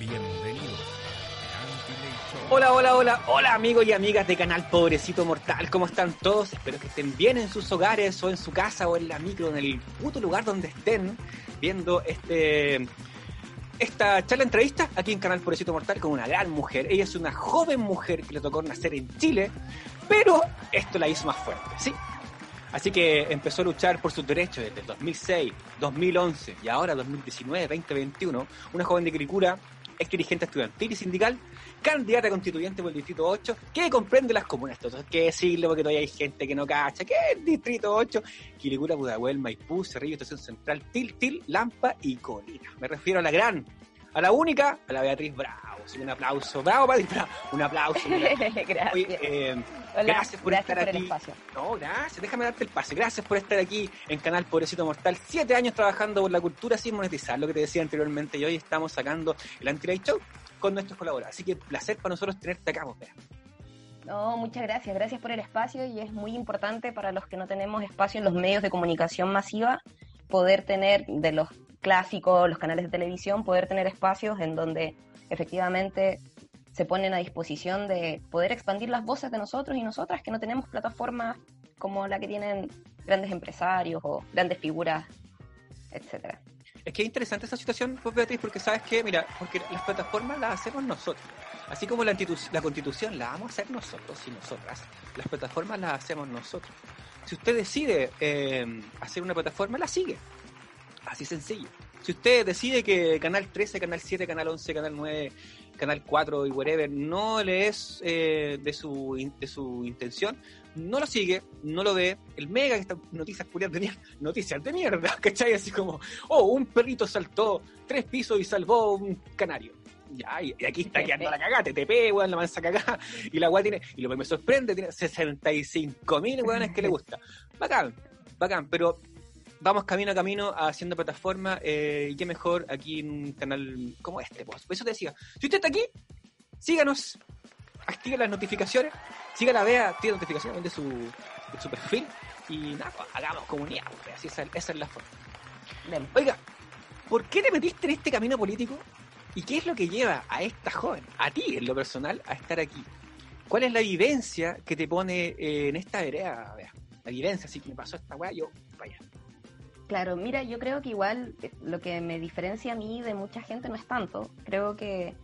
Bienvenidos. Hola, hola, hola, hola amigos y amigas de Canal Pobrecito Mortal, ¿cómo están todos? Espero que estén bien en sus hogares o en su casa o en la micro, en el puto lugar donde estén viendo este esta charla entrevista aquí en Canal Pobrecito Mortal con una gran mujer. Ella es una joven mujer que le tocó nacer en Chile, pero esto la hizo más fuerte, ¿sí? Así que empezó a luchar por sus derechos desde 2006, 2011 y ahora 2019, 2021. Una joven de Cricura, ex dirigente estudiantil y sindical, candidata constituyente por el Distrito 8, que comprende las comunas. Entonces, ¿qué decirle? Porque todavía hay gente que no cacha. ¿Qué es el Distrito 8? Quiricura, Pudahuel, Maipú, Cerrillo, Estación Central, Til, Lampa y Colina. Me refiero a la gran, a la única, a la Beatriz Bravo. un aplauso. Bravo, Beatriz Bravo. Un aplauso. gracias. Oye, eh, Hola, gracias por gracias estar por el aquí. espacio. No, gracias, déjame darte el pase. Gracias por estar aquí en Canal Pobrecito Mortal. Siete años trabajando por la cultura sin monetizar, lo que te decía anteriormente. Y hoy estamos sacando el Anti-Light Show con nuestros colaboradores. Así que placer para nosotros tenerte acá, Bea. No, muchas gracias. Gracias por el espacio y es muy importante para los que no tenemos espacio en los medios de comunicación masiva poder tener de los clásicos, los canales de televisión, poder tener espacios en donde efectivamente se ponen a disposición de poder expandir las voces de nosotros y nosotras que no tenemos plataformas como la que tienen grandes empresarios o grandes figuras, etcétera. Es que es interesante esa situación, pues, Beatriz, porque sabes que, mira, porque las plataformas las hacemos nosotros. Así como la, la constitución la vamos a hacer nosotros y nosotras, las plataformas las hacemos nosotros. Si usted decide eh, hacer una plataforma, la sigue. Así sencillo. Si usted decide que Canal 13, Canal 7, Canal 11, Canal 9, Canal 4 y whatever no le es eh, de, su, de su intención, no lo sigue, no lo ve. El mega que está noticias curiosas de mierda, noticias de mierda, ¿cachai? Así como, oh, un perrito saltó tres pisos y salvó un canario. Ya, y y aquí está quedando la cagada, TTP, weón, la mansa cagada. Y la weá tiene, y lo que me sorprende, tiene 65 mil weones que le gusta. Bacán, bacán, pero vamos camino a camino haciendo plataforma eh, y qué mejor aquí en un canal como este. Pues. Por eso te decía, si usted está aquí, síganos, active las notificaciones, siga la vea, tiene notificaciones de su, su perfil y nada, pues, hagamos comunidad, pues, así esa, esa es la forma. Bien. Oiga, ¿por qué te metiste en este camino político? ¿Y qué es lo que lleva a esta joven, a ti en lo personal, a estar aquí? ¿Cuál es la vivencia que te pone eh, en esta vereda? Vea, La vivencia, así que me pasó esta weá, yo, vaya. Claro, mira, yo creo que igual eh, lo que me diferencia a mí de mucha gente no es tanto. Creo que,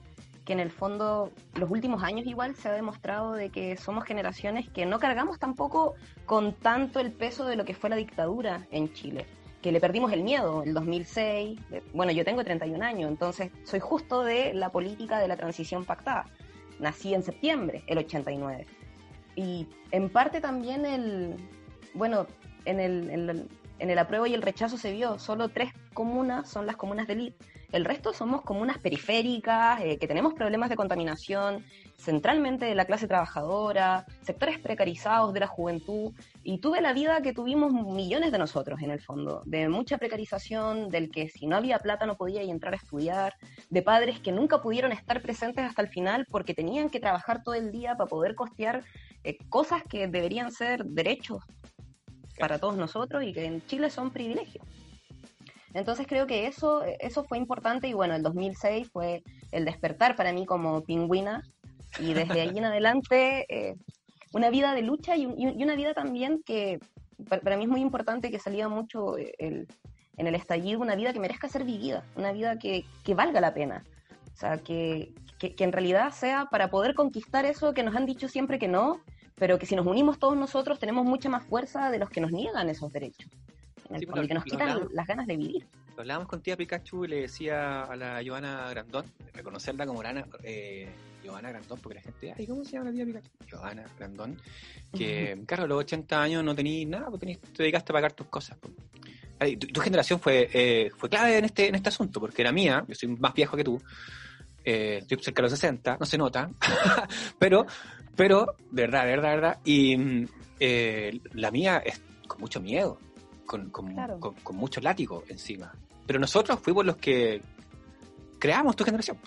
que en el fondo los últimos años igual se ha demostrado de que somos generaciones que no cargamos tampoco con tanto el peso de lo que fue la dictadura en Chile. Que le perdimos el miedo, el 2006. eh, Bueno, yo tengo 31 años, entonces soy justo de la política de la transición pactada. Nací en septiembre, el 89. Y en parte también el, bueno, en el, en el, en el apruebo y el rechazo se vio, solo tres comunas son las comunas de elite. El resto somos comunas periféricas, eh, que tenemos problemas de contaminación, centralmente de la clase trabajadora, sectores precarizados de la juventud, y tuve la vida que tuvimos millones de nosotros en el fondo, de mucha precarización, del que si no había plata no podía entrar a estudiar, de padres que nunca pudieron estar presentes hasta el final porque tenían que trabajar todo el día para poder costear eh, cosas que deberían ser derechos para todos nosotros y que en Chile son privilegios. Entonces creo que eso, eso fue importante y bueno, el 2006 fue el despertar para mí como pingüina y desde allí en adelante eh, una vida de lucha y, y una vida también que pa- para mí es muy importante que salía mucho el, en el estallido, una vida que merezca ser vivida, una vida que, que valga la pena. O sea, que, que, que en realidad sea para poder conquistar eso que nos han dicho siempre que no, pero que si nos unimos todos nosotros tenemos mucha más fuerza de los que nos niegan esos derechos. Sí, fondo, pero y que nos quitan hablamos. las ganas de vivir. Lo hablábamos con tía Pikachu y le decía a la Joana Grandón, reconocerla como Rana, eh, Joana Grandón, porque la gente, ay, ¿cómo se llama la tía Pikachu? Joana Grandón, que, claro, a los 80 años no tenías nada, pues tenías- te dedicaste a pagar tus cosas. pues. Ay, tu, tu generación fue, eh, fue clave en este, en este asunto, porque la mía, yo soy más viejo que tú, eh, estoy cerca de los 60, no se nota, pero, pero, de verdad, de verdad, de verdad, y mm, eh, la mía es con mucho miedo, con, con, Claro. con, con mucho látigo encima. Pero nosotros fuimos los que creamos tu generación.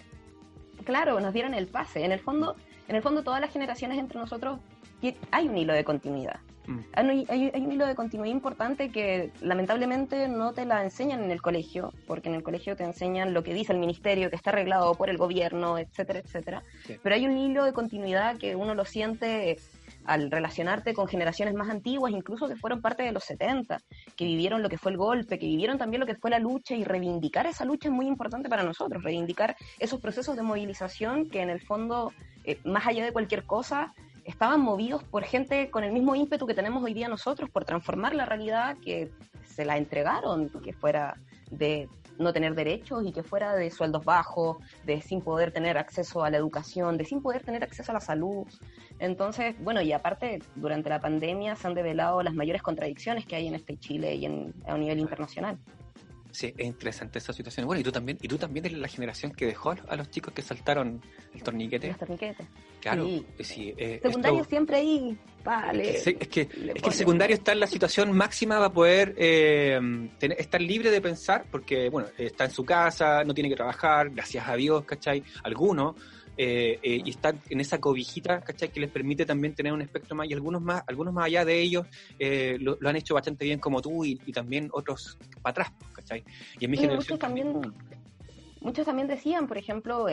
Claro, nos dieron el pase. En el fondo, en el fondo todas las generaciones entre nosotros hay un hilo de continuidad. Mm. hay, hay, un hilo de continuidad importante que lamentablemente no te la enseñan en el colegio, porque en el colegio te enseñan lo que dice el ministerio, que está arreglado por el gobierno, etcétera, etcétera. Pero hay un hilo de continuidad que uno lo siente al relacionarte con generaciones más antiguas, incluso que fueron parte de los 70, que vivieron lo que fue el golpe, que vivieron también lo que fue la lucha y reivindicar esa lucha es muy importante para nosotros, reivindicar esos procesos de movilización que en el fondo, eh, más allá de cualquier cosa, estaban movidos por gente con el mismo ímpetu que tenemos hoy día nosotros por transformar la realidad que se la entregaron, que fuera de no tener derechos y que fuera de sueldos bajos, de sin poder tener acceso a la educación, de sin poder tener acceso a la salud. Entonces, bueno, y aparte, durante la pandemia se han develado las mayores contradicciones que hay en este Chile y en, a un nivel internacional. Sí, es interesante esa situación. Bueno, y tú también, y tú también eres la generación que dejó a los chicos que saltaron el torniquete. Los torniquetes. Claro, sí. Eh, secundario siempre ahí, vale. Es que, el secundario está en la situación máxima para poder eh, estar libre de pensar, porque, bueno, está en su casa, no tiene que trabajar, gracias a Dios, ¿cachai? Algunos eh, eh, y están en esa cobijita, ¿cachai? Que les permite también tener un espectro más, y algunos más, algunos más allá de ellos eh, lo, han hecho bastante bien como tú y, también otros para atrás, ¿cachai? Y en mi generación... Muchos también, muchos también decían, por ejemplo,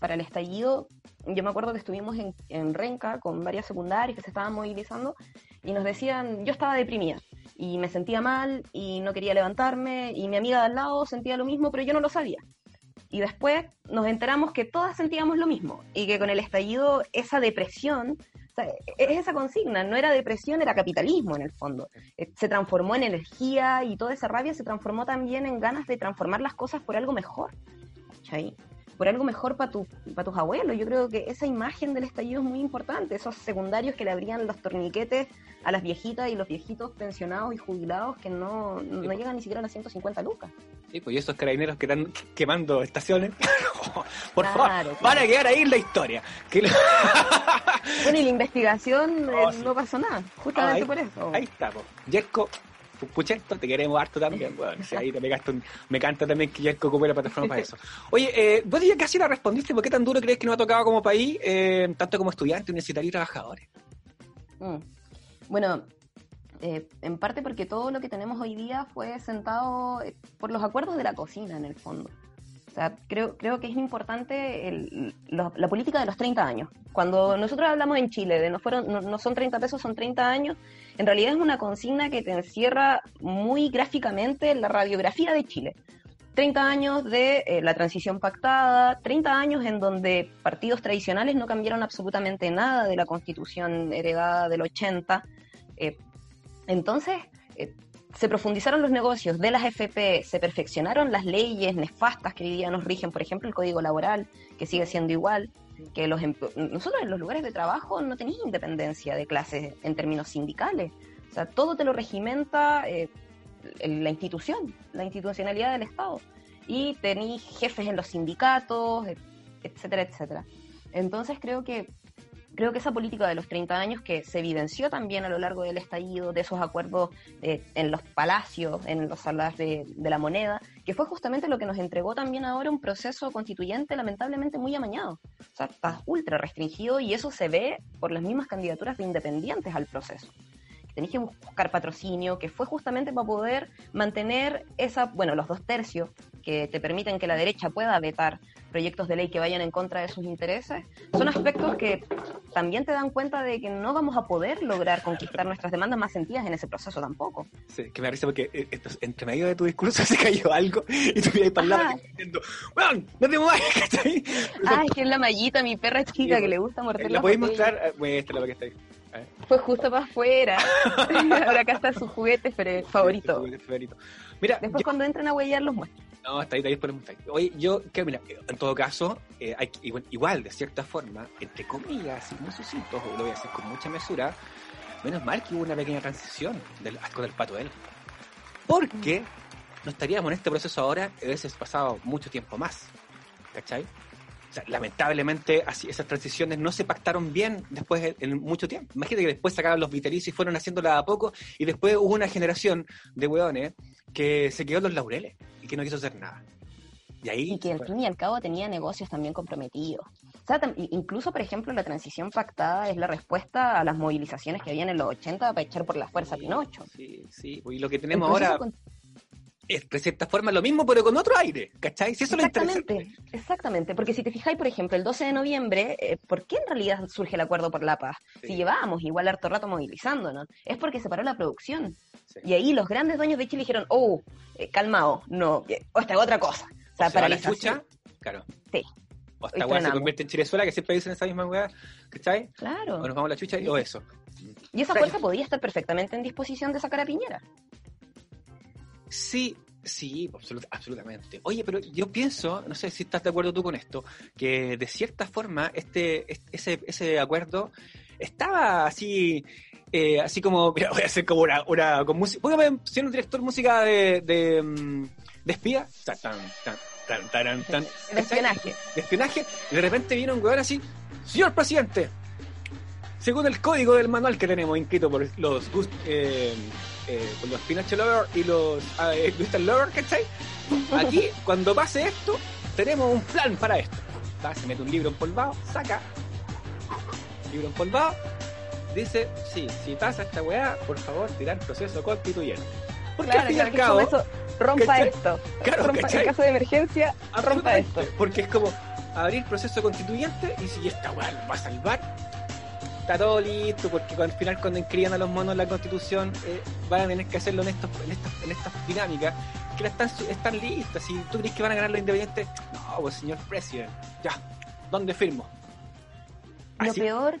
para el estallido, yo me acuerdo que estuvimos en, en Renca con varias secundarias que se estaban movilizando y nos decían, yo estaba deprimida y me sentía mal y no quería levantarme y mi amiga de al lado sentía lo mismo, pero yo no lo sabía. Y después nos enteramos que todas sentíamos lo mismo y que con el estallido esa depresión, es esa consigna, no era depresión, era capitalismo en el fondo. Eh, se transformó en energía y toda esa rabia se transformó también en ganas de transformar las cosas por algo mejor. ¿cachai? Por algo mejor para tu, para tus abuelos. Yo creo que esa imagen del estallido es muy importante, esos secundarios que le abrían los torniquetes a las viejitas y los viejitos pensionados y jubilados que no, no llegan ni siquiera a las 150 lucas. Sí, pues y esos carabineros que están quemando estaciones, por favor, van a quedar ahí en la historia. bueno, y la investigación oh, eh, no pasó nada, justamente por eso. Ahí está, pues. Yesco Puchento, te queremos harto también, bueno, ahí me, me canta también que ya ocupé la plataforma para eso. Oye, eh, vos ya casi la respondiste, ¿por qué tan duro crees que nos ha tocado como país, eh, tanto como estudiantes, universitarios y trabajadores? Mm. Bueno, eh, en parte porque todo lo que tenemos hoy día fue sentado eh, por los acuerdos de la cocina, en el fondo. O sea, creo, creo que es importante la política de los 30 años. Cuando nosotros hablamos en Chile de no, fueron, no, son 30 pesos, son 30 años, en realidad es una consigna que te encierra muy gráficamente la radiografía de Chile. 30 años de eh, la transición pactada, 30 años en donde partidos tradicionales no cambiaron absolutamente nada de la constitución heredada del 80. Eh, entonces, eh, se profundizaron los negocios de las FP, se perfeccionaron las leyes nefastas que hoy día nos rigen, por ejemplo, el código laboral, que sigue siendo igual, que los nosotros en los lugares de trabajo no tenéis independencia de clases en términos sindicales. O sea, todo te lo regimenta eh, la institución, la institucionalidad del Estado. Y tenéis jefes en los sindicatos, etcétera, etcétera. Entonces creo que creo que esa política de los 30 años que se evidenció también a lo largo del estallido, de esos acuerdos eh, en los palacios, en los salas de, la moneda, que fue justamente lo que nos entregó también ahora un proceso constituyente lamentablemente muy amañado. O sea, está ultra restringido y eso se ve por las mismas candidaturas de independientes al proceso tenéis que buscar patrocinio, que fue justamente para poder mantener esa, bueno, los dos tercios que te permiten que la derecha pueda vetar proyectos de ley que vayan en contra de sus intereses, son aspectos que también te dan cuenta de que no vamos a poder lograr conquistar nuestras demandas más sentidas en ese proceso tampoco. Sí, que me parece porque eh, entre medio de tu discurso se cayó algo y tú ibas para lado diciendo, ¡Weón! ¡No te muevas! Ay, que es la mallita, mi perra chica que le gusta morder ¿La podéis mostrar? Muéstrala lo que está ahí. Fue justo para afuera. Ahora acá está su juguete favorito. juguete favorito. Mira, después cuando entren a huellar los muestro. No, está ahí, está ahí después Oye, yo, que mira, en todo caso, eh, hay, igual, de cierta forma, entre comillas, sin sucinto, lo voy a hacer con mucha mesura, menos mal que hubo una pequeña transición del, con el pato él. Porque no estaríamos en este proceso ahora, veces pasado mucho tiempo más. ¿Cachai? Lamentablemente así, esas transiciones no se pactaron bien después en mucho tiempo. Imagínate que después sacaron los vitalicios y fueron haciéndola a poco y después hubo una generación de hueones que se quedó en los laureles y que no quiso hacer nada. Y, ahí, que al fin y al cabo tenía negocios también comprometidos. O sea, incluso, por ejemplo, la transición pactada es la respuesta a las movilizaciones que habían en los 80 para echar por la fuerza a Pinocho. Sí, sí, y lo que tenemos ahora de cierta forma lo mismo, pero con otro aire, ¿cachai? Si eso exactamente, exactamente, porque si te fijáis, por ejemplo, el 12 de noviembre, eh, ¿por qué en realidad surge el acuerdo por la paz? Si llevábamos igual harto rato movilizándonos, es porque se paró la producción. Y ahí los grandes dueños de Chile dijeron, oh, eh, calmado, no, eh, o esta otra cosa. O sea, para la escucha, claro. Sí. O esta weá se convierte en Chilezuela, que siempre dicen esa misma weá, ¿cachai? Claro. O nos vamos a la chucha y, o eso. Y esa fuerza podía estar perfectamente en disposición de sacar a Piñera. Sí, sí, absolutamente. Oye, pero yo pienso, no sé si estás de acuerdo tú con esto, que de cierta forma este, ese, ese acuerdo estaba así, eh, así como, mira, voy a hacer como una, una con música, voy a ser un director de música de, de, mm, de espía, tan, tan, tan, tan, tan, de espionaje. De espionaje, y de repente viene un weón así, señor presidente, según el código del manual que tenemos inscrito por los eh, eh, los Pinochet Lover y los eh, Lover, ¿cachai? Aquí, cuando pase esto, tenemos un plan para esto. Se mete un libro empolvado, saca, libro empolvado, dice, sí, si pasa esta weá, por favor, tirar proceso constituyente. Porque al fin y al cabo... rompa esto. Claro, rompa, en caso de emergencia, rompa esto. Porque es como abrir proceso constituyente y si esta weá va a salvar, está todo listo, porque al final cuando inscriban a los monos en la constitución eh, van a tener que hacerlo en, estos, en, estas, en estas dinámicas que están, están listas. Si tú crees que van a ganar los independientes, no, pues señor presidente, ya, ¿dónde firmo? Lo peor,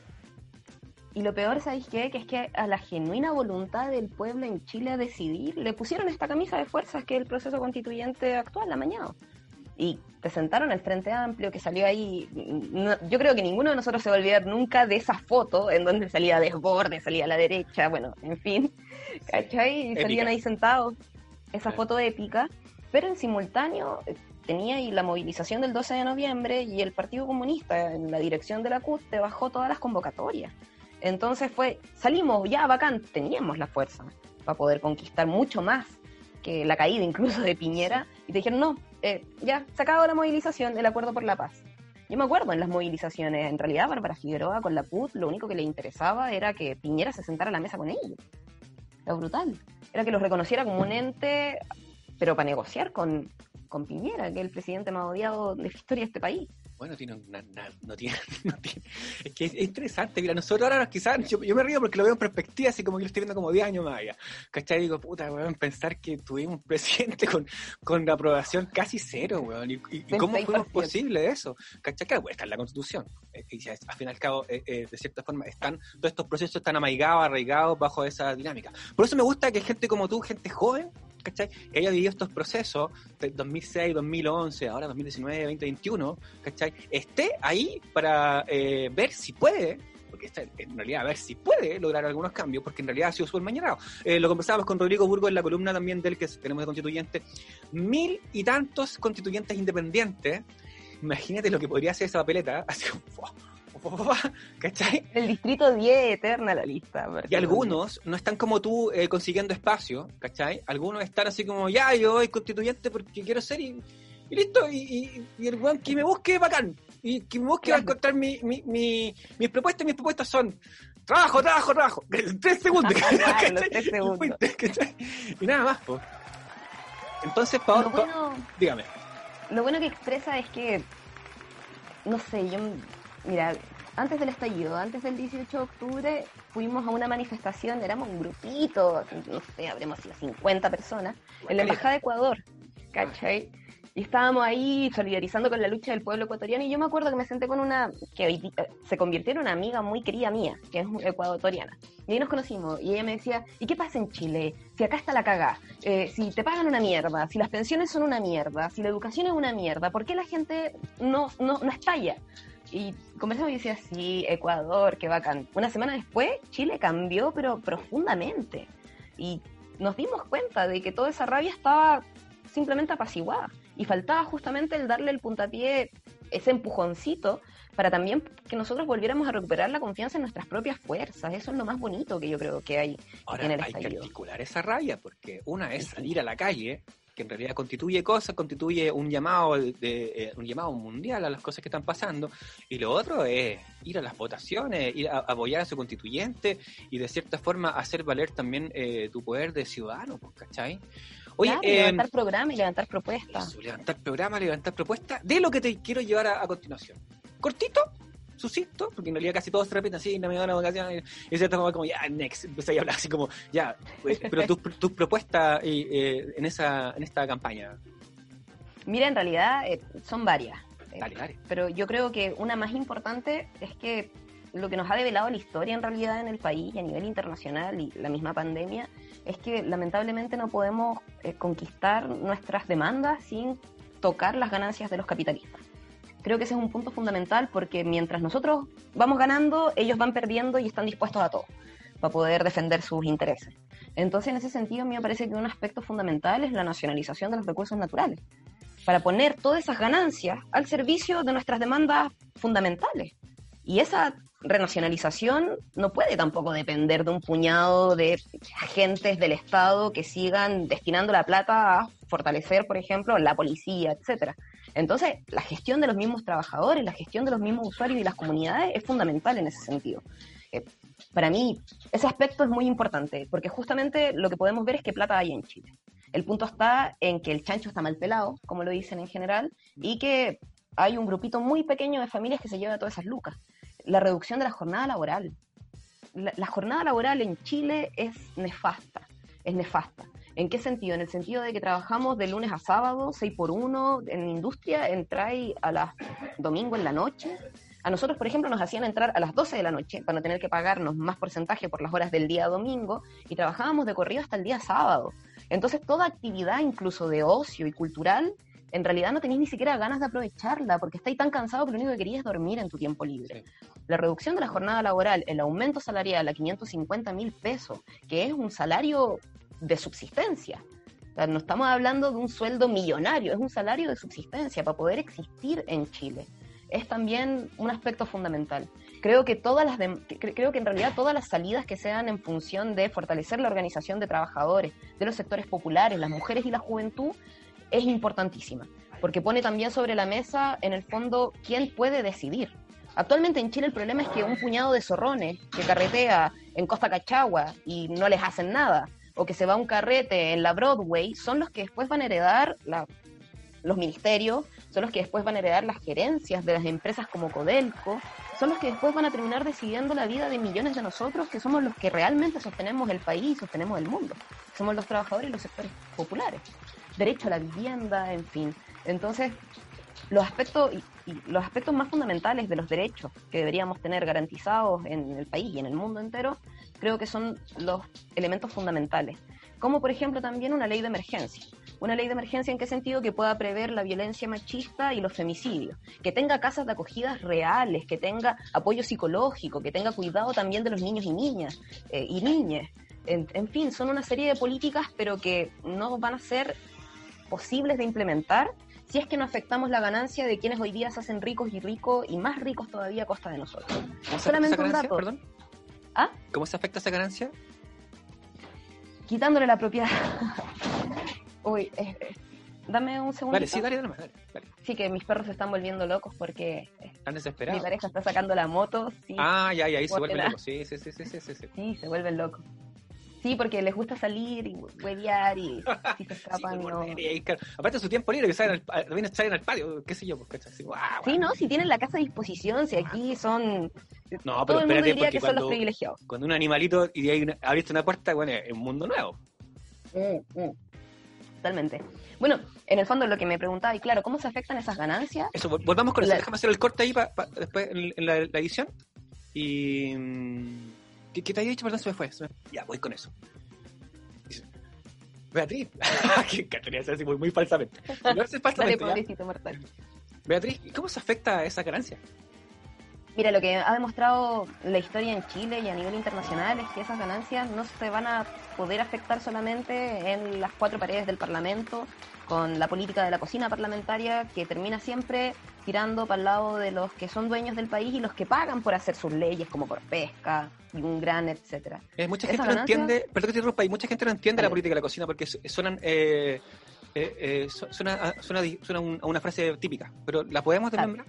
y lo peor, ¿sabéis qué? Que es que a la genuina voluntad del pueblo en Chile a decidir, le pusieron esta camisa de fuerzas que el proceso constituyente actual la mañana y presentaron el Frente Amplio que salió ahí. yo creo que ninguno de nosotros se va a olvidar nunca de esa foto en donde salía desborde, salía a la derecha, bueno, en fin, ¿cachai? Y salían ahí sentados, esa foto épica, pero en simultáneo eh, tenía ahí la movilización del 12 de noviembre y el Partido Comunista en la dirección de la CUT te bajó todas las convocatorias. Entonces fue, salimos ya bacán, teníamos la fuerza para poder conquistar mucho más que la caída incluso de Piñera, y te dijeron, no, eh, ya, se acabó la movilización, el acuerdo por la paz. Yo me acuerdo en las movilizaciones, en realidad Bárbara Figueroa con la PUT lo único que le interesaba era que Piñera se sentara a la mesa con ellos. Era brutal. Era que los reconociera como un ente, pero para negociar con, con Piñera, que es el presidente más odiado de la historia de este país bueno, tiene no, tiene, es que es, interesante, mira, nosotros ahora quizás, yo, me río porque lo veo en perspectiva, así como que lo estoy viendo como 10 años más allá, ¿cachai? Digo, puta, weón, pensar que tuvimos un presidente con, con aprobación casi cero, weón, y, cómo fue posible eso, ¿cachai? Claro, está en la constitución, eh, y al fin y al cabo, eh, eh, de cierta forma, están, todos estos procesos están amaigados, arraigados bajo esa dinámica. Por eso me gusta que gente como tú, gente joven, ¿cachai? Que haya vivido estos procesos de 2006, 2011, ahora 2019, 2021, ¿cachai? Esté ahí para eh, ver si puede, porque en realidad a ver si puede lograr algunos cambios, porque en realidad ha sido súper mañanado. Eh, lo conversábamos con Rodrigo Burgo en la columna también del que tenemos de constituyente. Mil y tantos constituyentes independientes. Imagínate lo que podría hacer esa papeleta. Así, ¿cachai? El distrito 10 eterna la lista. Y algunos no están como tú eh, consiguiendo espacio, ¿cachai? Algunos están así como, ya, yo soy constituyente porque quiero ser y, listo. Y, el weón que me busque, bacán. Y que me busque va a encontrar mi, mi, mi, mis propuestas. Mis propuestas son trabajo, trabajo, trabajo. Tres segundos. tres segundos. Y nada más, pues. Entonces, Pablo, dígame. Lo bueno que expresa es que, no sé, yo Mira, antes del estallido, antes del 18 de octubre, fuimos a una manifestación, éramos un grupito, no sé, habremos sido 50 personas, en la Embajada de Ecuador, ¿cachai? Y estábamos ahí solidarizando con la lucha del pueblo ecuatoriano y yo me acuerdo que me senté con una que hoy se convirtió en una amiga muy querida mía, que es ecuatoriana. Y ahí nos conocimos y ella me decía, ¿y qué pasa en Chile? Si acá está la cagá, eh, si te pagan una mierda, si las pensiones son una mierda, si la educación es una mierda, ¿por qué la gente no, no, no estalla? Y conversamos y decía, sí, Ecuador, qué bacán. Una semana después, Chile cambió, pero profundamente. Y nos dimos cuenta de que toda esa rabia estaba simplemente apaciguada. Y faltaba justamente el darle el puntapié, ese empujoncito, para también que nosotros volviéramos a recuperar la confianza en nuestras propias fuerzas. Eso es lo más bonito que yo creo que hay Ahora, en el hay que articular esa rabia, porque una es salir a la calle que en realidad constituye cosas, constituye un llamado de, eh, un llamado mundial a las cosas que están pasando, y lo otro es ir a las votaciones, ir a, apoyar a su constituyente y de cierta forma hacer valer también eh, tu poder de ciudadano, pues, ¿cachai? Oye, levantar programa y levantar propuestas. levantar programa, levantar propuestas de lo que te quiero llevar a continuación. Cortito, sucinto, porque en realidad casi todos se repiten así, no me da una vocación, y es cierto como, ya, next, empecé a hablar así como, ya, pues, pero tus tu propuestas eh, en, esa, en esta campaña. Mira, en realidad eh, son varias. Eh, pero yo creo que una más importante es que lo que nos ha develado la historia en realidad en el país y a nivel internacional y la misma pandemia es que lamentablemente no podemos conquistar nuestras demandas sin tocar las ganancias de los capitalistas. Creo que ese es un punto fundamental porque mientras nosotros vamos ganando, ellos van perdiendo y están dispuestos a todo para poder defender sus intereses. Entonces, en ese sentido, a mí me parece que un aspecto fundamental es la nacionalización de los recursos naturales, para poner todas esas ganancias al servicio de nuestras demandas fundamentales. Y esa renacionalización no puede tampoco depender de un puñado de agentes del Estado que sigan destinando la plata a fortalecer, por ejemplo, la policía, etcétera. Entonces, la gestión de los mismos trabajadores, la gestión de los mismos usuarios y las comunidades es fundamental en ese sentido. Eh, para mí, ese aspecto es muy importante, porque justamente lo que podemos ver es que plata hay en Chile. El punto está en que el chancho está mal pelado, como lo dicen en general, y que hay un grupito muy pequeño de familias que se lleva todas esas lucas. La reducción de la jornada laboral. la jornada laboral en Chile es nefasta, es nefasta. ¿En qué sentido? En el sentido de que trabajamos de lunes a sábado, 6 por 1 en industria, entráis a las domingo en la noche. A nosotros, por ejemplo, nos hacían entrar a las 12 de la noche para no tener que pagarnos más porcentaje por las horas del día domingo y trabajábamos de corrido hasta el día sábado. Entonces, toda actividad, incluso de ocio y cultural, en realidad no tenéis ni siquiera ganas de aprovecharla porque estáis tan cansados que lo único que querías es dormir en tu tiempo libre. La reducción de la jornada laboral, el aumento salarial a 550 mil pesos, que es un salario de subsistencia. no estamos hablando de un sueldo millonario, es un salario de subsistencia para poder existir en Chile. Es también un aspecto fundamental. Creo que todas las creo que en realidad todas las salidas que sean en función de fortalecer la organización de trabajadores, de los sectores populares, las mujeres y la juventud es importantísima, porque pone también sobre la mesa en el fondo quién puede decidir. Actualmente en Chile el problema es que un puñado de zorrones que carretea en Costa Cachagua y no les hacen nada, o que se va a un carrete en la Broadway, son los que después van a heredar los ministerios, son los que después van a heredar las gerencias de las empresas como Codelco, son los que después van a terminar decidiendo la vida de millones de nosotros, que somos los que realmente sostenemos el país y sostenemos el mundo. Somos los trabajadores y los sectores populares. Derecho a la vivienda, en fin. Entonces, los aspectos, y los aspectos más fundamentales de los derechos que deberíamos tener garantizados en el país y en el mundo entero creo que son los elementos fundamentales. Como por ejemplo también una ley de emergencia. Una ley de emergencia en qué sentido que pueda prever la violencia machista y los femicidios, que tenga casas de acogidas reales, que tenga apoyo psicológico, que tenga cuidado también de los niños y niñas eh, y niñas. En, en, fin, son una serie de políticas, pero que no van a ser posibles de implementar si es que no afectamos la ganancia de quienes hoy día se hacen ricos y ricos y más ricos todavía a costa de nosotros. Solamente un dato. Perdón? ¿Ah? ¿Cómo se afecta esa ganancia? Quitándole la propiedad. Uy, dame un segundo. Vale, sí, dale, dale, dale, Sí, que mis perros se están volviendo locos porque. Están desesperados. Mi pareja está sacando la moto. ah, ya, ya, ahí se vuelven locos. Sí, sí, sí, sí, sí, sí. Sí, se vuelven locos. Sí, porque les gusta salir y huevear y si se escapan sí, no... y, Aparte de su tiempo libre, que salen al, también salen al patio, qué sé yo, pues, Así, sí, no, si tienen la casa a disposición, si aquí son... No, pero Todo el mundo que son los privilegiados. Cuando un animalito y abriste una puerta, bueno, es un mundo nuevo. Mm, mm. Totalmente. Bueno, en el fondo lo que me preguntaba, y claro, ¿cómo se afectan esas ganancias? Eso, volvamos con eso. Déjame hacer el corte ahí para después en, la, edición. Y... ¿Qué, te había dicho? Perdón, se me fue. Ya, voy con eso. Beatriz. que tenía que así muy, muy falsamente. No falsamente. Dale, Beatriz, ¿cómo se afecta esa ganancia? Mira, lo que ha demostrado la historia en Chile y a nivel internacional es que esas ganancias no se van a poder afectar solamente en las cuatro paredes del Parlamento, con la política de la cocina parlamentaria que termina siempre tirando para el lado de los que son dueños del país y los que pagan por hacer sus leyes, como por pesca y un gran, etcétera. Eh, mucha gente no entiende, perdón que te interrumpa, mucha gente no entiende la política de la cocina porque suenan... Eh, Eh, eh, suena, suena, suena a una frase típica, pero ¿la podemos desmembrar?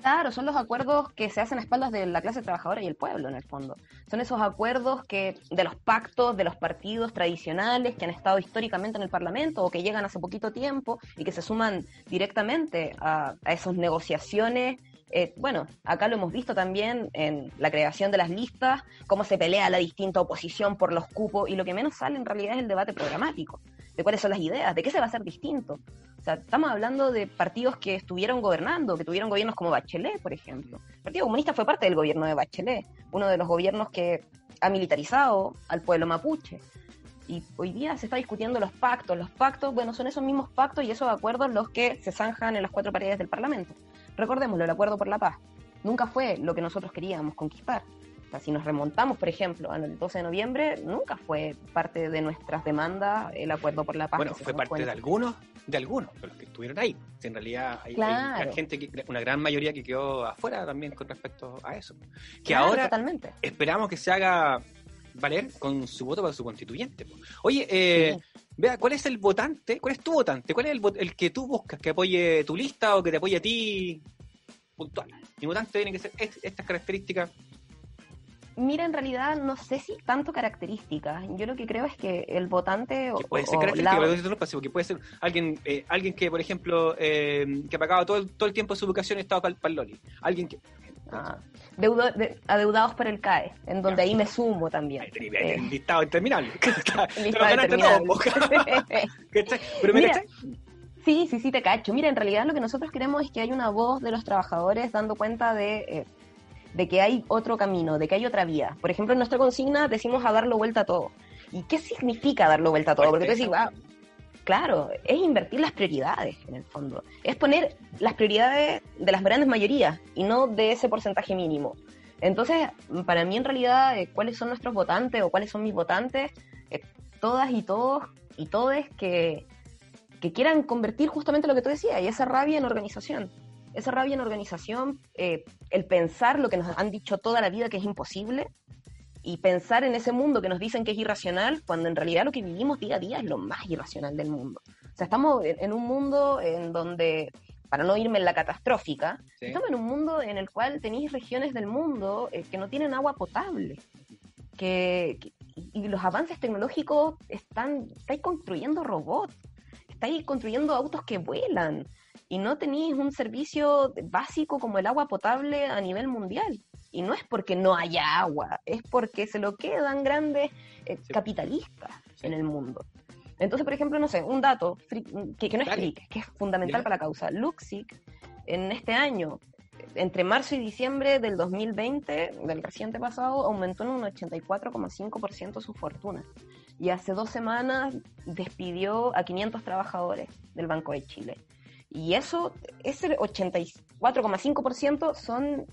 Claro, son los acuerdos que se hacen a espaldas de la clase trabajadora y el pueblo, en el fondo. Son esos acuerdos que de los pactos de los partidos tradicionales que han estado históricamente en el Parlamento o que llegan hace poquito tiempo y que se suman directamente a, esas negociaciones eh, bueno, acá lo hemos visto también en la creación de las listas, cómo se pelea la distinta oposición por los cupos y lo que menos sale en realidad es el debate programático, de cuáles son las ideas, de qué se va a hacer distinto. O sea, estamos hablando de partidos que estuvieron gobernando, que tuvieron gobiernos como Bachelet, por ejemplo. El Partido Comunista fue parte del gobierno de Bachelet, uno de los gobiernos que ha militarizado al pueblo mapuche. Y hoy día se está discutiendo los pactos. Los pactos, bueno, son esos mismos pactos y esos acuerdos los que se zanjan en las cuatro paredes del Parlamento. Recordémoslo, el acuerdo por la paz nunca fue lo que nosotros queríamos conquistar. O sea, si nos remontamos, por ejemplo, al 12 de noviembre, nunca fue parte de nuestras demandas el acuerdo por la paz. Bueno, fue parte de algunos, de algunos, de los que estuvieron ahí. En realidad hay, gente, una gran mayoría que quedó afuera también con respecto a eso. Que ahora esperamos que se haga valer con su voto para su constituyente. Oye, eh, vea, ¿cuál es el votante? ¿Cuál es tu votante? ¿Cuál es el, el que tú buscas que apoye tu lista o que te apoye a ti puntual? Mi votante tiene que ser estas características. Mira, en realidad no sé si tanto características. Yo lo que creo es que el votante. Que puede ser característica, puede ser alguien, eh, alguien que, por ejemplo, eh, que ha pagado todo el, todo el tiempo de su educación y estaba para el Loli. Alguien que. Ah, adeudados por el CAE, en donde ahí me sumo también. Eh. listado interminable. Pero Mira, Sí, sí, sí, te cacho. Mira, en realidad lo que nosotros queremos es que haya una voz de los trabajadores dando cuenta de, eh, de que hay otro camino, de que hay otra vía. Por ejemplo, en nuestra consigna decimos a darlo vuelta a todo. ¿Y qué significa darlo vuelta a todo? Porque tú decís, ah, claro, es invertir las prioridades, en el fondo. Es poner las prioridades de las grandes mayorías y no de ese porcentaje mínimo. Entonces, para mí en realidad, eh, ¿cuáles son nuestros votantes o cuáles son mis votantes? Eh, todas y todos y todes que, que quieran convertir justamente lo que tú decías, y esa rabia en organización. Esa rabia en organización, eh, el pensar lo que nos han dicho toda la vida que es imposible, y pensar en ese mundo que nos dicen que es irracional, cuando en realidad lo que vivimos día a día es lo más irracional del mundo. O sea, estamos en un mundo en donde, para no irme en la catastrófica, estamos en un mundo en el cual tenéis regiones del mundo eh, que no tienen agua potable, que, y los avances tecnológicos están, estáis construyendo robots, estáis construyendo autos que vuelan, y no tenéis un servicio básico como el agua potable a nivel mundial. Y no es porque no haya agua, es porque se lo quedan grandes eh, capitalistas en el mundo. Entonces, por ejemplo, no sé, un dato que, que no es que es fundamental para la causa. Luxic, en este año, entre marzo y diciembre del 2020, del reciente pasado, aumentó en un 84,5% su fortuna. Y hace dos semanas despidió a 500 trabajadores del Banco de Chile. Y eso, ese 84,5% son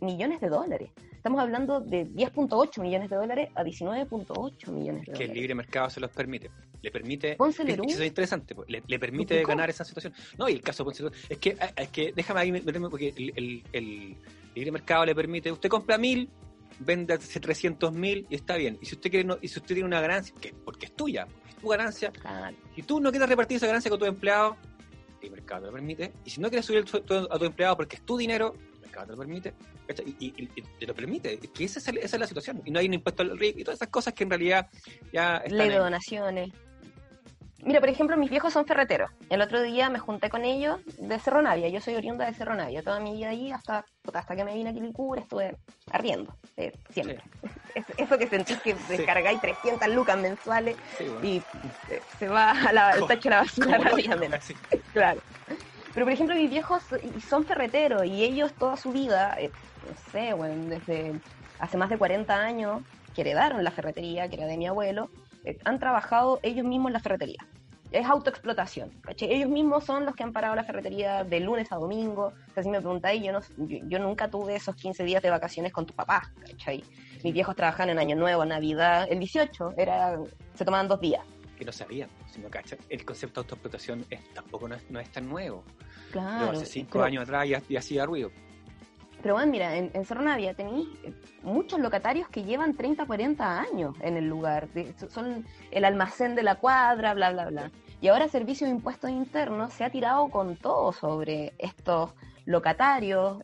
millones de dólares. Estamos hablando de 10.8 millones de dólares a 19.8 millones de dólares. Que el libre mercado se los permite. Le permite. eso es interesante. Le, permite ganar esa situación. No, y el caso de Es que, es que déjame ahí meterme porque el, el, libre mercado le permite. Usted compra mil, vende 300 mil y está bien. Y si usted quiere y si usted tiene una ganancia, que porque es tuya, es tu ganancia, y tú no quieres repartir esa ganancia con tu empleado, el mercado te lo permite. Y si no quieres subir el sueldo a tu empleado porque es tu dinero, te lo permite, y, te lo permite, que esa es, la situación, y no hay un impuesto al rico y todas esas cosas que en realidad ya están Ley de donaciones. Mira, por ejemplo, mis viejos son ferreteros. El otro día me junté con ellos de Cerro Navia. Yo soy oriunda de Cerro Navia. Toda mi vida ahí, hasta, hasta que me vine a Quilicura, estuve arriendo. Eh, siempre. Eso que sentís que descargáis 300 lucas mensuales y se va a la, al tacho de la basura rápidamente. Claro. Pero, por ejemplo, mis viejos son ferreteros y ellos toda su vida, eh, no sé, bueno, desde hace más de 40 años, que heredaron la ferretería, que era de mi abuelo, eh, han trabajado ellos mismos en la ferretería. Es autoexplotación. Ellos mismos son los que han parado la ferretería de lunes a domingo. O sea, si me preguntáis, yo, no, yo, nunca tuve esos 15 días de vacaciones con tu papá. ¿cachai? Mis viejos trabajan en Año Nuevo, Navidad. El 18 era, se tomaban dos días que no sabían, sino cacha, el concepto de autoexplotación es, tampoco no es, tan nuevo. Claro. hace cinco años atrás ya, hacía ruido. Pero bueno, mira, en, en Cerro tenéis eh, muchos locatarios que llevan 30, 40 años en el lugar. son el almacén de la cuadra, bla, bla, bla. Y ahora Servicio de Impuestos Internos se ha tirado con todo sobre estos locatarios,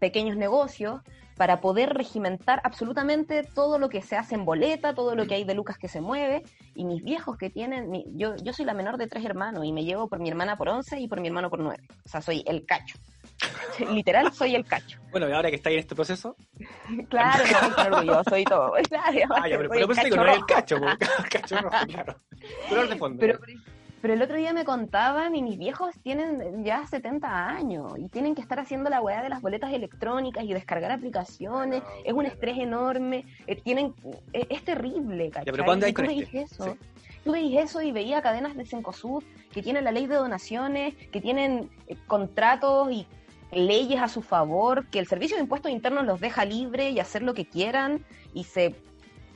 pequeños negocios, para poder regimentar absolutamente todo lo que se hace en boleta, todo lo que hay de Lucas que se mueve, y mis viejos que tienen, yo, yo soy la menor de tres hermanos y me llevo por mi hermana por once y por mi hermano por nueve, o sea, soy el cacho. Literal, soy el cacho. Bueno, y ahora que estáis en este proceso. claro, no, estoy orgulloso y todo. Claro, ah, ya, pero, pero pues digo, no es el cacho, cacho rojo, claro. Pero de fondo. Pero, pero el otro día me contaban y mis viejos tienen ya 70 años y tienen que estar haciendo la weá de las boletas electrónicas y descargar aplicaciones. es un estrés enorme. Eh, tienen, eh, es terrible, ¿cachai? pero ¿cuándo hay tú eso. Tú veis eso y veía cadenas de Cencosud que tienen la ley de donaciones, que tienen eh, contratos y leyes a su favor, que el Servicio de Impuestos Internos los deja libre y hacer lo que quieran y se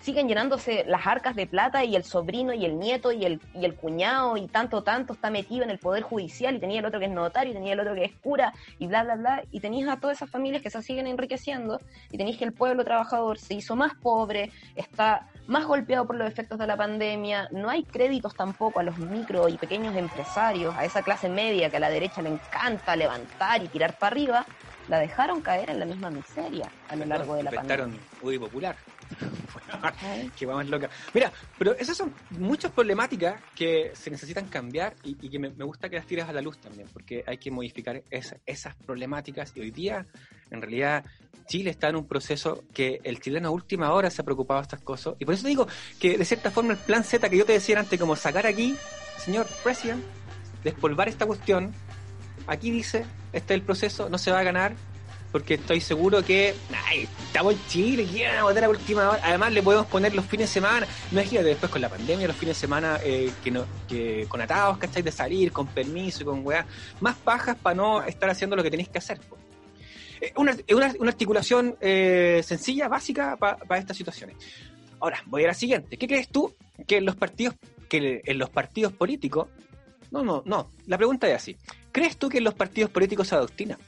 siguen llenándose las arcas de plata y el sobrino y el nieto y el, y el cuñado y tanto, tanto está metido en el poder judicial y tenía el otro que es notario y tenía el otro que es cura y bla, bla, bla. Y tenías a todas esas familias que se siguen enriqueciendo y tenéis que el pueblo trabajador se hizo más pobre, está más golpeado por los efectos de la pandemia, no hay créditos tampoco a los micro y pequeños empresarios, a esa clase media que a la derecha le encanta levantar y tirar para arriba, la dejaron caer en la misma miseria a lo largo de la pandemia. muy popular. que vamos loca. Mira, pero esas son muchas problemáticas que se necesitan cambiar y, que me, gusta que las tires a la luz también, porque hay que modificar esas problemáticas. Y hoy día, en realidad, Chile está en un proceso que el chileno a última hora se ha preocupado de estas cosas. Y por eso digo que, de cierta forma, el plan Z que yo te decía antes, como sacar aquí, señor President, despolvar esta cuestión, aquí dice, este es el proceso, no se va a ganar, porque estoy seguro que estamos en Chile, quieren votar a última hora. Además, le podemos poner los fines de semana. Imagínate después con la pandemia, los fines de semana eh, que no, que con atados, ¿cachai? De salir, con permiso y con weá. Más pajas para no estar haciendo lo que tenéis que hacer. Es una, una, una, articulación eh, sencilla, básica para estas situaciones. Ahora, voy a la siguiente. ¿Qué crees tú que en los partidos, que en los partidos políticos no, no, no. La pregunta es así. ¿Crees tú que en los partidos políticos se adoctrina?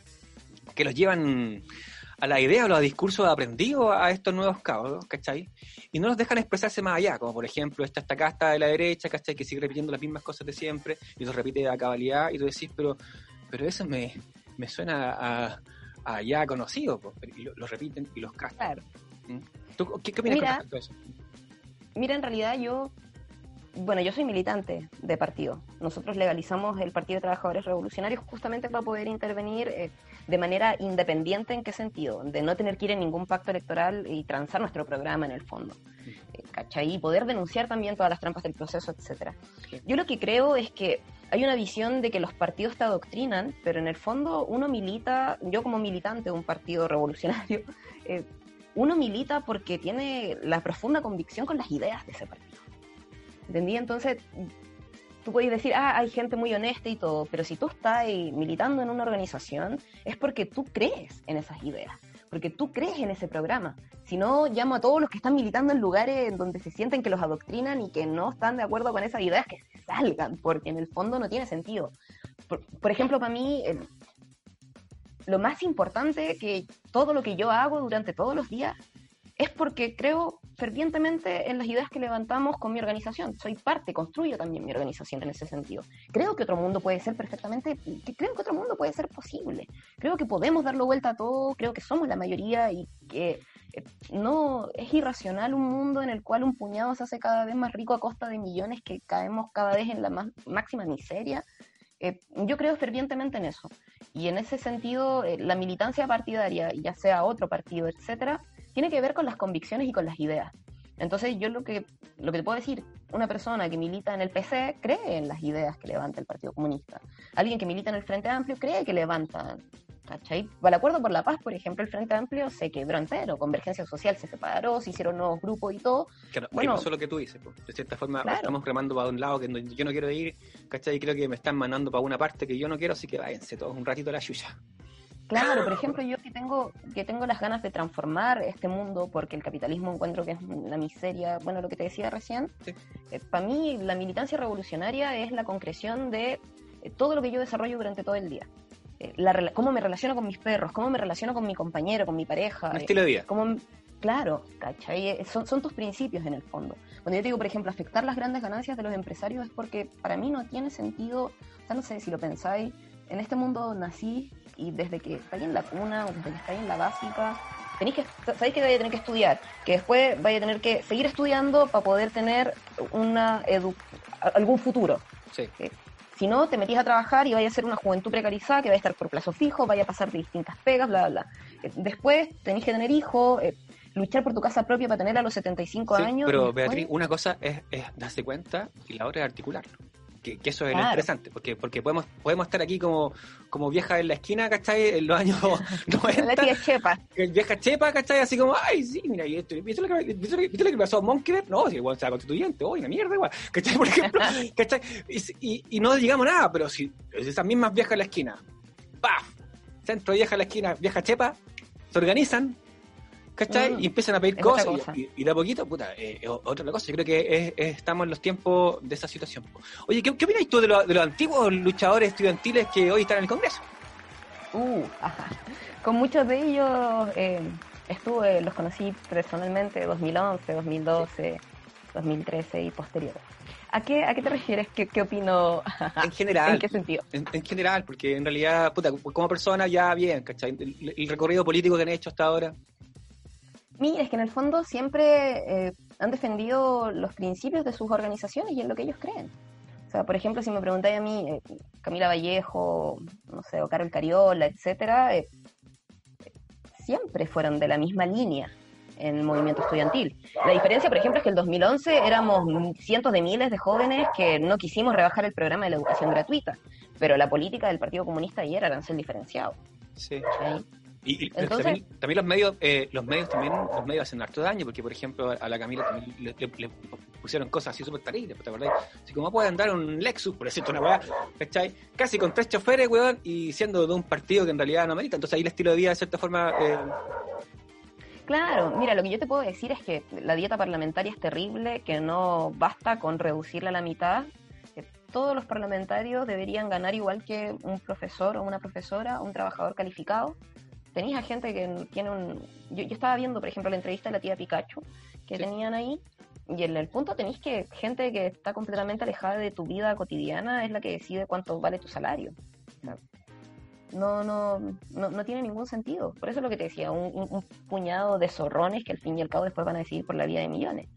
Que los llevan a la idea o los discursos aprendidos a estos nuevos cabos, ¿cachai? Y no los dejan expresarse más allá, como por ejemplo esta, esta casta de la derecha, ¿cachai? Que sigue repitiendo las mismas cosas de siempre y los repite a cabalidad y tú decís, pero, pero eso me, me suena a, ya conocido, y lo, repiten y los castan. ¿Mm? qué, opinas mira, con respecto a eso? Mira, en realidad yo bueno, yo soy militante de partido. Nosotros legalizamos el Partido de Trabajadores Revolucionarios justamente para poder intervenir eh, de manera independiente. ¿En qué sentido? De no tener que ir en ningún pacto electoral y transar nuestro programa en el fondo. Eh, ¿Cachai? Y poder denunciar también todas las trampas del proceso, etcétera. Yo lo que creo es que hay una visión de que los partidos te adoctrinan, pero en el fondo uno milita, yo como militante de un partido revolucionario, eh, uno milita porque tiene la profunda convicción con las ideas de ese partido. ¿Entendí? Entonces, tú puedes decir, ah, hay gente muy honesta y todo, pero si tú estás militando en una organización, es porque tú crees en esas ideas, porque tú crees en ese programa. Si no, llamo a todos los que están militando en lugares donde se sienten que los adoctrinan y que no están de acuerdo con esas ideas, que salgan, porque en el fondo no tiene sentido. Por, ejemplo, para mí, lo más importante que todo lo que yo hago durante todos los días es porque creo fervientemente en las ideas que levantamos con mi organización. Soy parte, construyo también mi organización en ese sentido. Creo que otro mundo puede ser perfectamente, creo que otro mundo puede ser posible. Creo que podemos darlo vuelta a todo, creo que somos la mayoría y que eh, no es irracional un mundo en el cual un puñado se hace cada vez más rico a costa de millones que caemos cada vez en la máxima miseria. Eh, yo creo fervientemente en eso. Y en ese sentido, eh, la militancia partidaria, ya sea otro partido, etcétera, tiene que ver con las convicciones y con las ideas. Entonces yo lo que, lo que te puedo decir, una persona que milita en el PC cree en las ideas que levanta el Partido Comunista. Alguien que milita en el Frente Amplio cree que levanta, ¿cachai? Para el Acuerdo por la Paz, por ejemplo, el Frente Amplio se quebró entero, Convergencia Social se separó, se hicieron nuevos grupos y todo. Claro, bueno, eso es lo que tú dices, de cierta forma estamos remando para un lado que yo no quiero ir, ¿cachai? Creo que me están mandando para una parte que yo no quiero, así que váyanse todos un ratito a la chucha. Claro, por ejemplo, yo que tengo, que tengo las ganas de transformar este mundo porque el capitalismo encuentro que es la miseria, bueno, lo que te decía recién, eh, para mí la militancia revolucionaria es la concreción de eh, todo lo que yo desarrollo durante todo el día. Eh, la, cómo me relaciono con mis perros, cómo me relaciono con mi compañero, con mi pareja. estilo de vida. Cómo, Claro, ¿cachai? Eh, son, son tus principios en el fondo. Cuando yo digo, por ejemplo, afectar las grandes ganancias de los empresarios es porque para mí no tiene sentido, o sea, no sé si lo pensáis, en este mundo nací y desde que estáis en la cuna o desde que estáis en la básica, tenéis que, sabéis que vais a tener que estudiar, que después vais a tener que seguir estudiando para poder tener una algún futuro. Sí. Eh, si no, te metís a trabajar y vaya a ser una juventud precarizada que va a estar por plazo fijo, vaya a pasar de distintas pegas, bla, bla, bla. Eh, después tenéis que tener hijos, eh, luchar por tu casa propia para tenerla a los 75 sí, años. Pero Beatriz, una cosa es, es darse cuenta y la otra es articularlo que, eso es lo interesante, porque porque podemos podemos estar aquí como, como vieja en la esquina, ¿cachai? En los años 90. la tía Chepa. Vieja Chepa, ¿cachai? Así como, ay, sí, mira, y esto, ¿viste lo que, ¿viste lo que, pasó a? No, si igual sea constituyente, oye, una mierda igual, ¿cachai? Por ejemplo, ¿cachai? Y, y, no digamos nada, pero si esas mismas viejas en la esquina, ¡paf! Centro vieja en la esquina, vieja Chepa, se organizan, ¿cachai? Mm. y empiezan a pedir cosas y, de a poquito, puta, eh, otra cosa. Yo creo que estamos en los tiempos de esa situación. Oye, ¿qué, qué opinas tú de, de, los antiguos luchadores estudiantiles que hoy están en el Congreso? Uh, ajá. Con muchos de ellos eh, estuve, los conocí personalmente 2011, 2012, 2013 y posterior. ¿A qué, ¿A qué te refieres? ¿Qué, qué opino? En general. ¿En qué sentido? En, general, porque en realidad, puta, como persona ya bien, ¿cachai? el recorrido político que han hecho hasta ahora. Mira, es que en el fondo siempre eh, han defendido los principios de sus organizaciones y en lo que ellos creen. O sea, por ejemplo, si me preguntáis a mí, eh, Camila Vallejo, no sé, o Carol Cariola, etcétera, eh, siempre fueron de la misma línea en el movimiento estudiantil. La diferencia, por ejemplo, es que en el 2011 éramos cientos de miles de jóvenes que no quisimos rebajar el programa de la educación gratuita, pero la política del Partido Comunista ayer era arancel diferenciado. Sí. Y, también, los medios, eh, los medios también, los medios hacen harto daño, porque por ejemplo a la Camila también le, pusieron cosas así súper terribles, ¿te acordás? Así como puede andar un Lexus, por decirte una weá, ¿cachai? Casi con tres choferes, weón, y siendo de un partido que en realidad no merita. Entonces ahí el estilo de vida de cierta forma eh, Claro, mira, lo que yo te puedo decir es que la dieta parlamentaria es terrible, que no basta con reducirla a la mitad, que todos los parlamentarios deberían ganar igual que un profesor o una profesora, un trabajador calificado, tenéis a gente que tiene un... Yo, estaba viendo, por ejemplo, la entrevista de la tía Pikachu que tenían ahí, y en el punto tenéis que gente que está completamente alejada de tu vida cotidiana es la que decide cuánto vale tu salario. no, no, no, no, tiene ningún sentido. Por eso es lo que te decía, un, puñado de zorrones que al fin y al cabo después van a decidir por la vida de millones.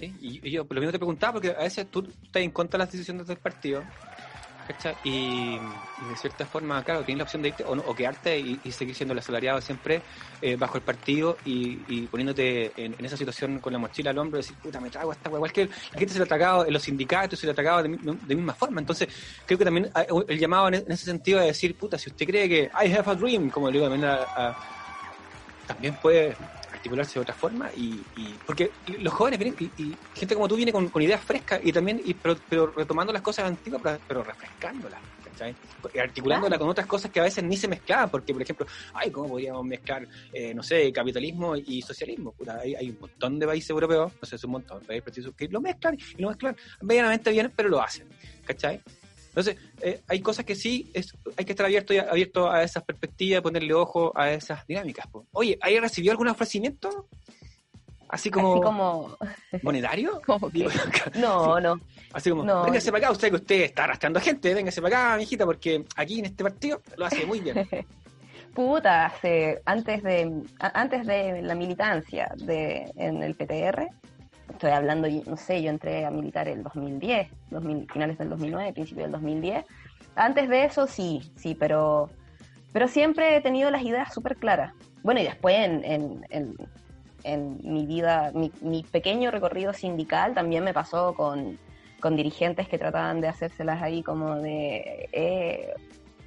Sí, y yo por lo mismo te preguntaba, porque a veces tú estás en contra de las decisiones del partido, y, de cierta forma, claro, tienes la opción de irte o, quedarte y, seguir siendo el asalariado siempre eh, bajo el partido y, poniéndote en, esa situación con la mochila al hombro y decir, puta, me trago esta igual que la gente se lo ha atacado en los sindicatos, se lo ha atacado de, misma forma. Entonces, creo que también el llamado en, ese sentido de decir, puta, si usted cree que I have a dream, como le digo también también puede articularse de otra forma y, porque los jóvenes vienen y, gente como tú viene con, ideas frescas y también y, pero, retomando las cosas antiguas pero refrescándolas ¿cachai? articulándolas con otras cosas que a veces ni se mezclaban porque por ejemplo ay cómo podríamos mezclar eh, no sé capitalismo y socialismo hay, hay, un montón de países europeos no sé es un montón de países precisos que lo mezclan y lo mezclan medianamente bien pero lo hacen ¿cachai? Entonces, eh, hay cosas que sí es, hay que estar abierto, abierto a esas perspectivas, ponerle ojo a esas dinámicas. Oye, ¿hay recibido algún ofrecimiento? Así como, Así como... monetario. no, no. Así como, no. véngase para acá, usted que usted está arrastrando gente, véngase para acá, mijita, porque aquí en este partido lo hace muy bien. Puta, hace, antes de antes de la militancia de en el PTR, estoy hablando, no sé, yo entré a militar el 2010, 2000, finales del 2009, principio del 2010. Antes de eso sí, sí, pero, pero siempre he tenido las ideas súper claras. Bueno, y después en, en, en, mi vida, mi, mi, pequeño recorrido sindical también me pasó con, con dirigentes que trataban de hacérselas ahí como de, eh,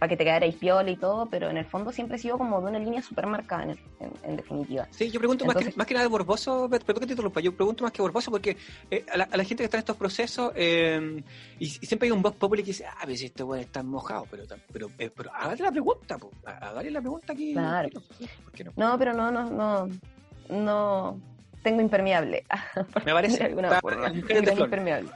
para que te quedarais piola y todo, pero en el fondo siempre he sido como de una línea súper marcada, en, en, definitiva. Sí, yo pregunto más, que, más que nada de Borboso, perdón que te interrumpa, yo pregunto más que Borboso porque eh, a, la, gente que está en estos procesos, eh, y, siempre hay un voz popular que dice, ah, pero si este weón está mojado, pero, pero, eh, pero hágale la pregunta, po, hágale la pregunta aquí. Claro. no? no? pero no, no, no, no, tengo impermeable. Me parece. Tengo impermeable.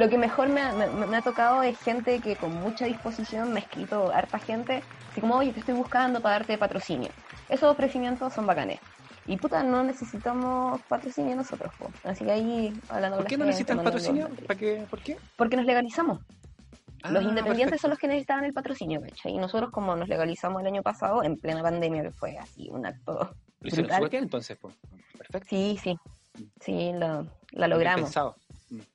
Lo que mejor me ha, tocado es gente que con mucha disposición me ha escrito harta gente, así como, oye, te estoy buscando para darte patrocinio. Esos ofrecimientos son bacanes. Y puta, no necesitamos patrocinio nosotros, po. así que ahí hablando ¿Por qué no necesitan patrocinio? ¿Para qué? ¿Por qué? Porque nos legalizamos. los Ah, independientes perfecto. son los que necesitaban el patrocinio, ¿cachai? Y nosotros como nos legalizamos el año pasado, en plena pandemia, que fue así, un acto Lo hicieron súper bien entonces, pues. Perfecto. Sí, sí, sí, lo, la bien logramos. pensado.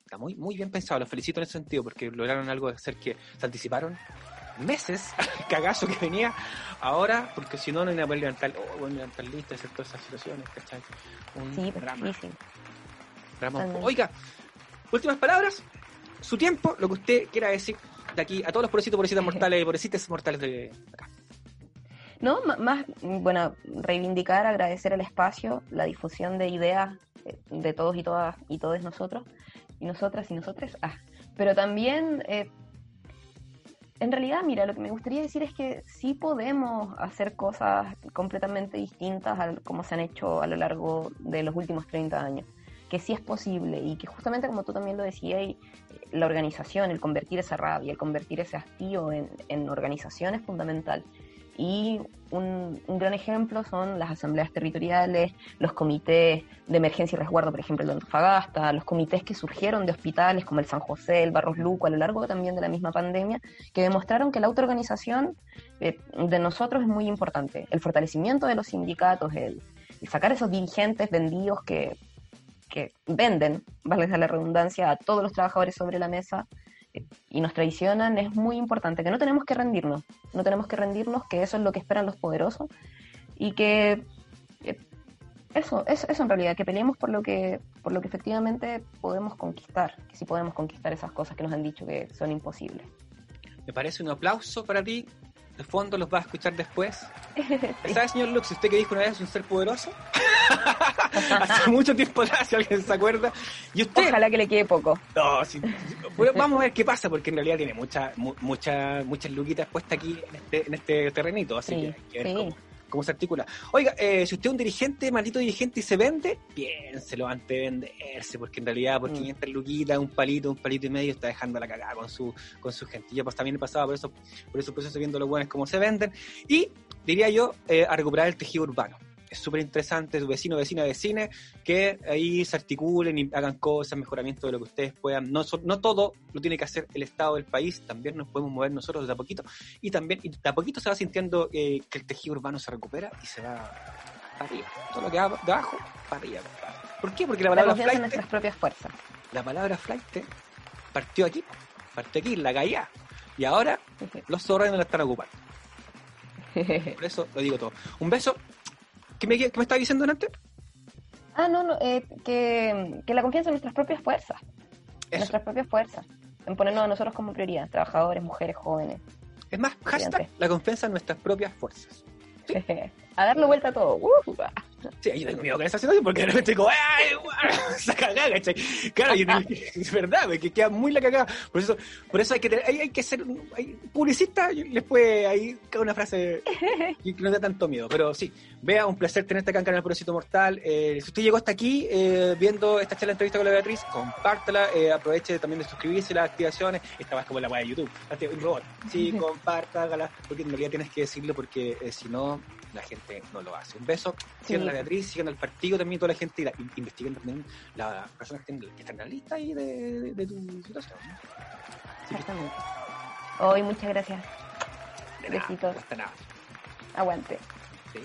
Está muy, muy bien pensado, los felicito en ese sentido porque lograron algo de hacer que se anticiparon meses al cagazo que venía ahora, porque si no, no iban a poder levantar, oh, bueno, levantar listas, hacer todas esas situaciones, ¿cachai? Un Sí, pues, drama, sí, sí. drama. totalmente. Oiga, últimas palabras, su tiempo, lo que usted quiera decir de aquí a todos los pobrecitos, pobrecitas mortales y pobrecitas mortales de acá. No, más, bueno, reivindicar, agradecer el espacio, la difusión de ideas eh, de todos y todas y todos nosotros, y nosotras y nosotres. Ah, pero también, eh, en realidad, mira, lo que me gustaría decir es que sí podemos hacer cosas completamente distintas a como se han hecho a lo largo de los últimos 30 años. Que sí es posible y que justamente como tú también lo decías, eh, la organización, el convertir esa rabia, el convertir ese hastío en, en organización es fundamental. Y un, gran ejemplo son las asambleas territoriales, los comités de emergencia y resguardo, por ejemplo, el de Antofagasta, los comités que surgieron de hospitales como el San José, el Barros Luco, a lo largo también de la misma pandemia, que demostraron que la autoorganización eh, de nosotros es muy importante. El fortalecimiento de los sindicatos, el, el sacar esos dirigentes vendidos que, que venden, vale la redundancia, a todos los trabajadores sobre la mesa y nos traicionan, es muy importante, que no tenemos que rendirnos, no tenemos que rendirnos, que eso es lo que esperan los poderosos y que eso, eso, eso en realidad, que peleemos por lo que, por lo que efectivamente podemos conquistar, que sí podemos conquistar esas cosas que nos han dicho que son imposibles. Me parece un aplauso para ti. De fondo los vas a escuchar después. ¿Sabe, señor Lux, usted que dijo una vez un ser poderoso? Hace mucho tiempo atrás, si alguien se acuerda. Y usted, Ojalá que le quede poco. No, sí. Bueno, vamos a ver qué pasa, porque en realidad tiene mucha, mu- mucha, muchas luquitas puestas aquí en este, en este terrenito, así Sí, que hay que ver sí. cómo, cómo se articula. Oiga, eh, si usted es un dirigente, maldito dirigente, y se vende, piénselo antes de venderse, porque en realidad por Mm. 500 luquitas, un palito, un palito y medio, está dejando la cagada con su, con su gente. Yo pues, también he pasado por eso, por eso, estoy viendo los buenos cómo se venden. Y diría yo, eh, a recuperar el tejido urbano. Es súper interesante, su vecino, vecina, vecine, que ahí se articulen y hagan cosas, mejoramiento de lo que ustedes puedan. No, no todo lo tiene que hacer el Estado del país, también nos podemos mover nosotros de a poquito. Y también y de a poquito se va sintiendo eh, que el tejido urbano se recupera y se va para arriba. Todo lo que va de abajo, para arriba. ¿Por qué? Porque la La palabra en flight, nuestras propias fuerzas. la palabra flight partió aquí, partió aquí, la calle. Y ahora los zorros no la están ocupando. Por eso lo digo todo. Un beso. ¿Qué me, qué me estaba diciendo antes? ah, no, no, eh, que, que la confianza en nuestras propias fuerzas. En Eso. nuestras propias fuerzas. En ponernos a nosotros como prioridad, trabajadores, mujeres, jóvenes. Es más, hashtag la confianza en nuestras propias fuerzas. a darle vuelta a todo. Uh. Sí, yo tengo miedo con esa situación porque de repente digo, ¡ay! guau", Esa cagada, ¿cachai? Claro, es verdad, que queda muy la cagada. Por eso, por eso hay que tener, hay, hay que ser hay- publicista, les puede ahí una frase que no da tanto miedo. Pero sí, vea, un placer tenerte acá en Canal Porosito Mortal. Eh, si usted llegó hasta aquí eh, viendo esta charla entrevista con la Beatriz, compártala, eh, aproveche también de suscribirse las activaciones. Esta va como la weá de YouTube, un robot. Sí, comparta, hágala, porque en realidad tienes que decirlo porque eh, si no, la gente no lo hace. Un beso, sigan a la Sí. Beatriz, sigan al partido también, toda la gente, y la- in- investiguen también las personas que, están en la lista ahí de, de- de tu situación. ¿no? Exactamente. Hoy, muchas gracias. de nada, Besitos. está nada. Aguante. Sí.